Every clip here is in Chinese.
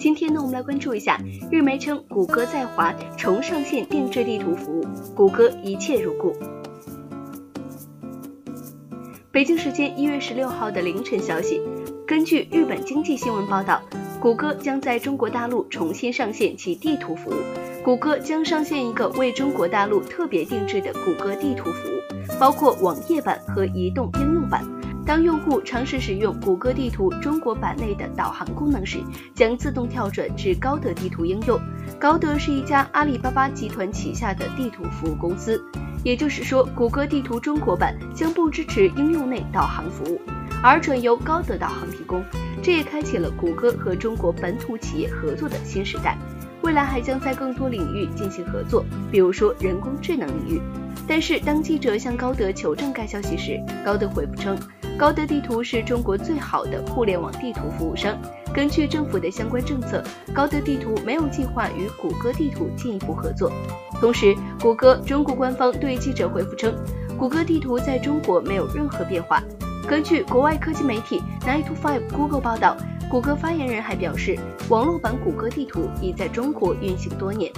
今天呢，我们来关注一下，日媒称谷歌在华重上线定制地图服务，谷歌一切如故。北京时间一月十六号的凌晨消息，根据日本经济新闻报道，谷歌将在中国大陆重新上线其地图服务。谷歌将上线一个为中国大陆特别定制的谷歌地图服务，包括网页版和移动应用。当用户尝试使用谷歌地图中国版内的导航功能时，将自动跳转至高德地图应用。高德是一家阿里巴巴集团旗下的地图服务公司，也就是说，谷歌地图中国版将不支持应用内导航服务，而转由高德导航提供。这也开启了谷歌和中国本土企业合作的新时代。未来还将在更多领域进行合作，比如说人工智能领域。但是，当记者向高德求证该消息时，高德回复称。高德地图是中国最好的互联网地图服务商。根据政府的相关政策，高德地图没有计划与谷歌地图进一步合作。同时，谷歌中国官方对记者回复称，谷歌地图在中国没有任何变化。根据国外科技媒体 Nine to Five Google 报道，谷歌发言人还表示，网络版谷歌地图已在中国运行多年。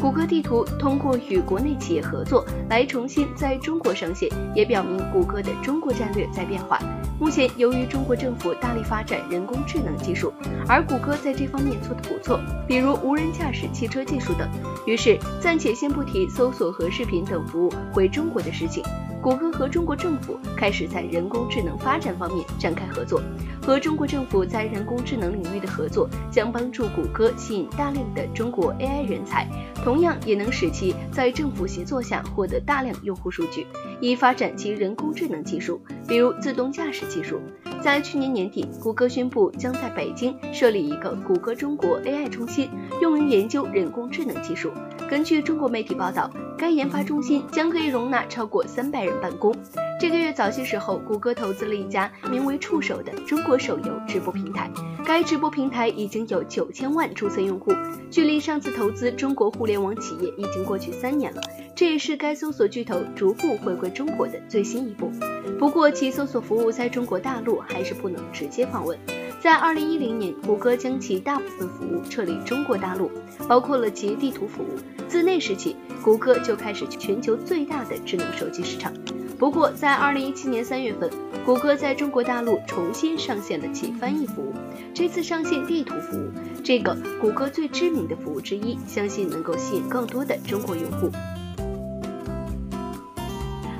谷歌地图通过与国内企业合作来重新在中国上线，也表明谷歌的中国战略在变化。目前，由于中国政府大力发展人工智能技术，而谷歌在这方面做得不错，比如无人驾驶汽车技术等，于是暂且先不提搜索和视频等服务回中国的事情。谷歌和中国政府开始在人工智能发展方面展开合作，和中国政府在人工智能领域的合作将帮助谷歌吸引大量的中国 AI 人才，同样也能使其在政府协作下获得大量用户数据，以发展其人工智能技术，比如自动驾驶技术。在去年年底，谷歌宣布将在北京设立一个谷歌中国 AI 中心，用于研究人工智能技术。根据中国媒体报道，该研发中心将可以容纳超过三百人办公。这个月早些时候，谷歌投资了一家名为“触手”的中国手游直播平台。该直播平台已经有九千万注册用户，距离上次投资中国互联网企业已经过去三年了。这也是该搜索巨头逐步回归中国的最新一步。不过，其搜索服务在中国大陆还是不能直接访问。在二零一零年，谷歌将其大部分服务撤离中国大陆，包括了其地图服务。自那时起，谷歌就开始全球最大的智能手机市场。不过，在二零一七年三月份，谷歌在中国大陆重新上线了其翻译服务。这次上线地图服务，这个谷歌最知名的服务之一，相信能够吸引更多的中国用户。